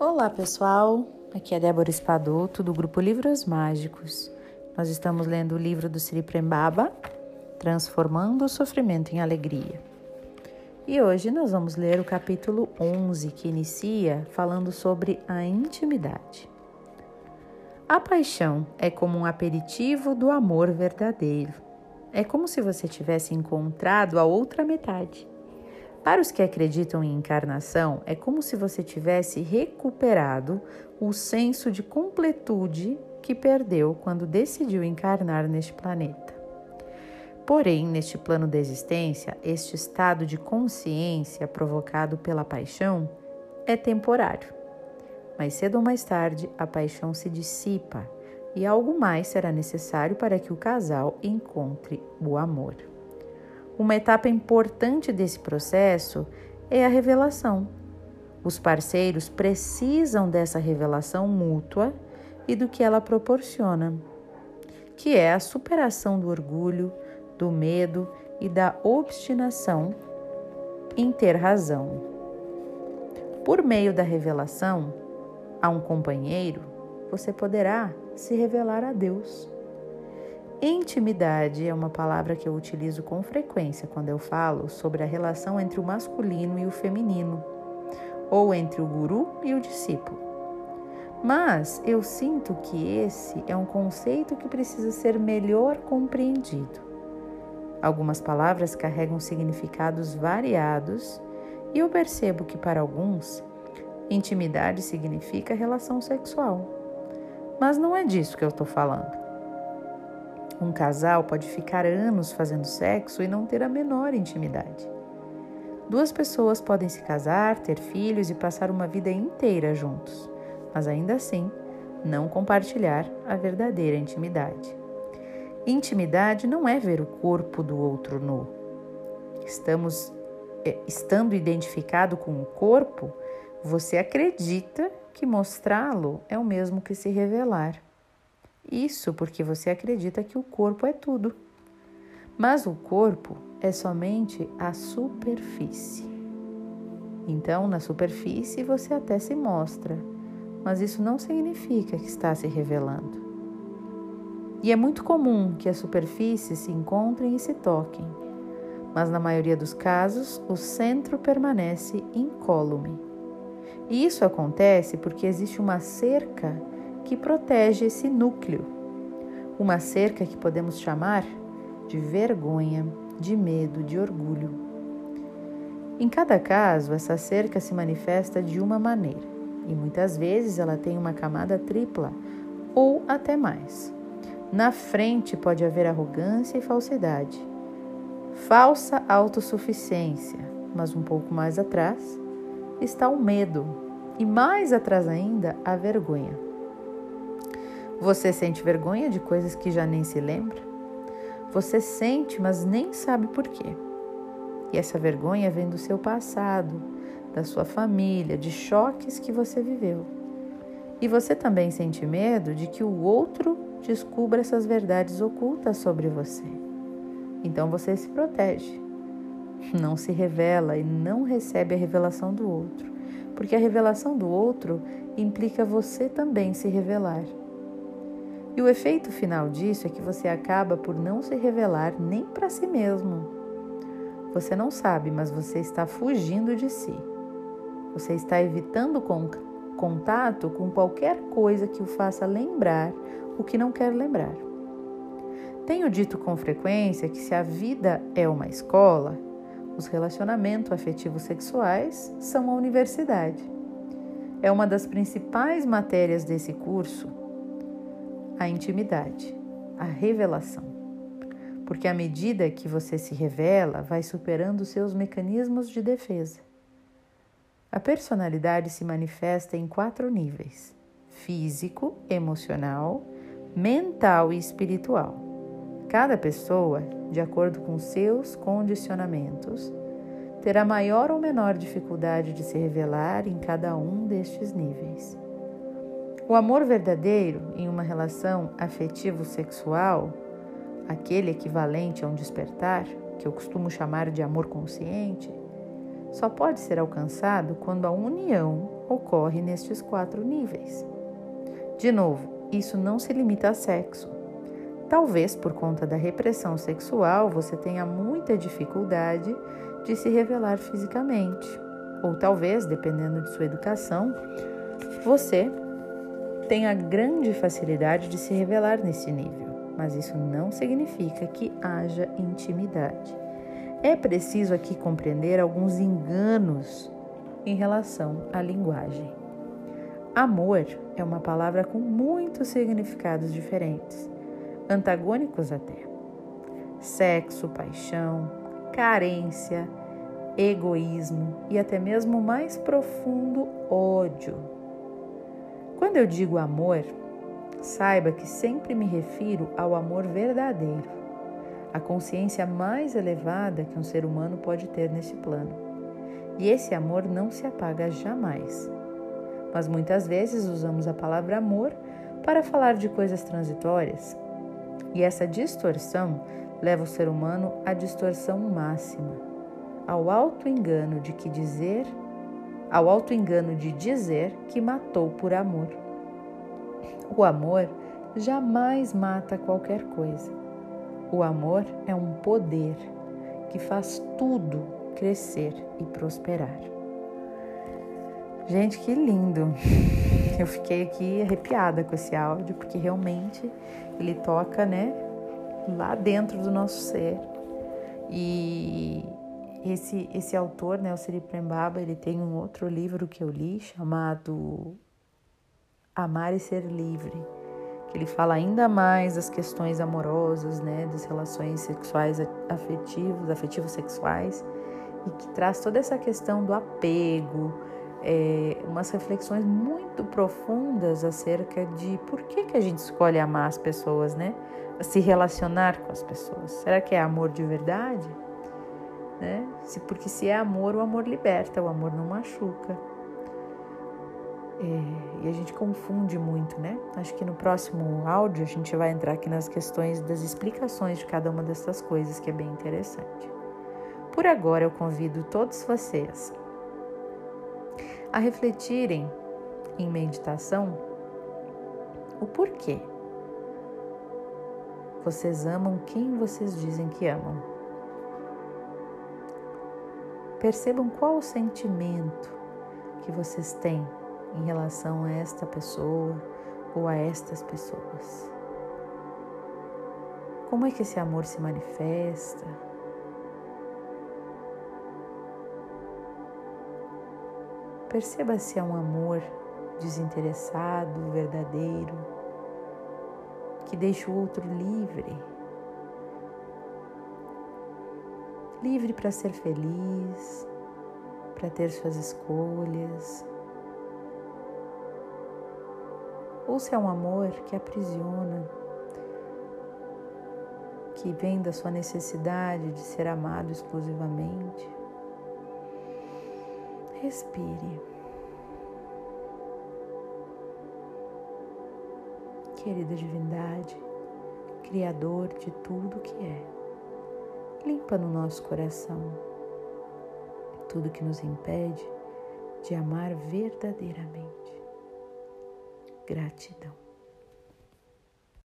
Olá pessoal, aqui é Débora Espadoto do grupo Livros Mágicos. Nós estamos lendo o livro do Sri Prembaba, Transformando o Sofrimento em Alegria. E hoje nós vamos ler o capítulo 11, que inicia falando sobre a intimidade. A paixão é como um aperitivo do amor verdadeiro. É como se você tivesse encontrado a outra metade. Para os que acreditam em encarnação, é como se você tivesse recuperado o senso de completude que perdeu quando decidiu encarnar neste planeta. Porém, neste plano da existência, este estado de consciência provocado pela paixão é temporário. Mais cedo ou mais tarde, a paixão se dissipa e algo mais será necessário para que o casal encontre o amor. Uma etapa importante desse processo é a revelação. Os parceiros precisam dessa revelação mútua e do que ela proporciona, que é a superação do orgulho, do medo e da obstinação em ter razão. Por meio da revelação a um companheiro, você poderá se revelar a Deus. Intimidade é uma palavra que eu utilizo com frequência quando eu falo sobre a relação entre o masculino e o feminino, ou entre o guru e o discípulo. Mas eu sinto que esse é um conceito que precisa ser melhor compreendido. Algumas palavras carregam significados variados e eu percebo que para alguns, intimidade significa relação sexual. Mas não é disso que eu estou falando. Um casal pode ficar anos fazendo sexo e não ter a menor intimidade. Duas pessoas podem se casar, ter filhos e passar uma vida inteira juntos, mas ainda assim não compartilhar a verdadeira intimidade. Intimidade não é ver o corpo do outro nu. Estamos é, estando identificado com o corpo, você acredita que mostrá-lo é o mesmo que se revelar. Isso porque você acredita que o corpo é tudo. Mas o corpo é somente a superfície. Então, na superfície você até se mostra, mas isso não significa que está se revelando. E é muito comum que as superfícies se encontrem e se toquem, mas na maioria dos casos o centro permanece incólume. E isso acontece porque existe uma cerca que protege esse núcleo. Uma cerca que podemos chamar de vergonha, de medo, de orgulho. Em cada caso, essa cerca se manifesta de uma maneira e muitas vezes ela tem uma camada tripla ou até mais. Na frente pode haver arrogância e falsidade, falsa autossuficiência, mas um pouco mais atrás está o medo e mais atrás ainda a vergonha. Você sente vergonha de coisas que já nem se lembra? Você sente, mas nem sabe por quê. E essa vergonha vem do seu passado, da sua família, de choques que você viveu. E você também sente medo de que o outro descubra essas verdades ocultas sobre você. Então você se protege, não se revela e não recebe a revelação do outro, porque a revelação do outro implica você também se revelar. E o efeito final disso é que você acaba por não se revelar nem para si mesmo. Você não sabe, mas você está fugindo de si. Você está evitando contato com qualquer coisa que o faça lembrar o que não quer lembrar. Tenho dito com frequência que se a vida é uma escola, os relacionamentos afetivos sexuais são a universidade. É uma das principais matérias desse curso a intimidade, a revelação. Porque à medida que você se revela, vai superando seus mecanismos de defesa. A personalidade se manifesta em quatro níveis: físico, emocional, mental e espiritual. Cada pessoa, de acordo com seus condicionamentos, terá maior ou menor dificuldade de se revelar em cada um destes níveis. O amor verdadeiro em uma relação afetivo-sexual, aquele equivalente a um despertar, que eu costumo chamar de amor consciente, só pode ser alcançado quando a união ocorre nestes quatro níveis. De novo, isso não se limita a sexo. Talvez por conta da repressão sexual você tenha muita dificuldade de se revelar fisicamente, ou talvez, dependendo de sua educação, você tenha grande facilidade de se revelar nesse nível, mas isso não significa que haja intimidade. É preciso aqui compreender alguns enganos em relação à linguagem. Amor é uma palavra com muitos significados diferentes, antagônicos até. Sexo, paixão, carência, egoísmo e até mesmo mais profundo ódio. Quando eu digo amor, saiba que sempre me refiro ao amor verdadeiro, a consciência mais elevada que um ser humano pode ter nesse plano. E esse amor não se apaga jamais mas muitas vezes usamos a palavra amor para falar de coisas transitórias. E essa distorção leva o ser humano à distorção máxima, ao alto engano de que dizer, ao alto engano de dizer que matou por amor. O amor jamais mata qualquer coisa. O amor é um poder que faz tudo crescer e prosperar. Gente, que lindo! Eu fiquei aqui arrepiada com esse áudio, porque realmente ele toca, né, lá dentro do nosso ser. E esse, esse autor, né, o Siri Prembaba, ele tem um outro livro que eu li chamado Amar e Ser Livre, que ele fala ainda mais das questões amorosas, né, das relações sexuais afetivos, afetivos sexuais, e que traz toda essa questão do apego, é, umas reflexões muito profundas acerca de por que, que a gente escolhe amar as pessoas, né? Se relacionar com as pessoas. Será que é amor de verdade? Né? Porque se é amor, o amor liberta, o amor não machuca. É, e a gente confunde muito, né? Acho que no próximo áudio a gente vai entrar aqui nas questões das explicações de cada uma dessas coisas, que é bem interessante. Por agora eu convido todos vocês a refletirem em meditação o porquê vocês amam quem vocês dizem que amam. Percebam qual o sentimento que vocês têm em relação a esta pessoa ou a estas pessoas. Como é que esse amor se manifesta? Perceba se é um amor desinteressado, verdadeiro, que deixa o outro livre. Livre para ser feliz, para ter suas escolhas. Ou se é um amor que aprisiona, que vem da sua necessidade de ser amado exclusivamente. Respire. Querida Divindade, Criador de tudo que é, limpa no nosso coração tudo que nos impede de amar verdadeiramente. Gratidão.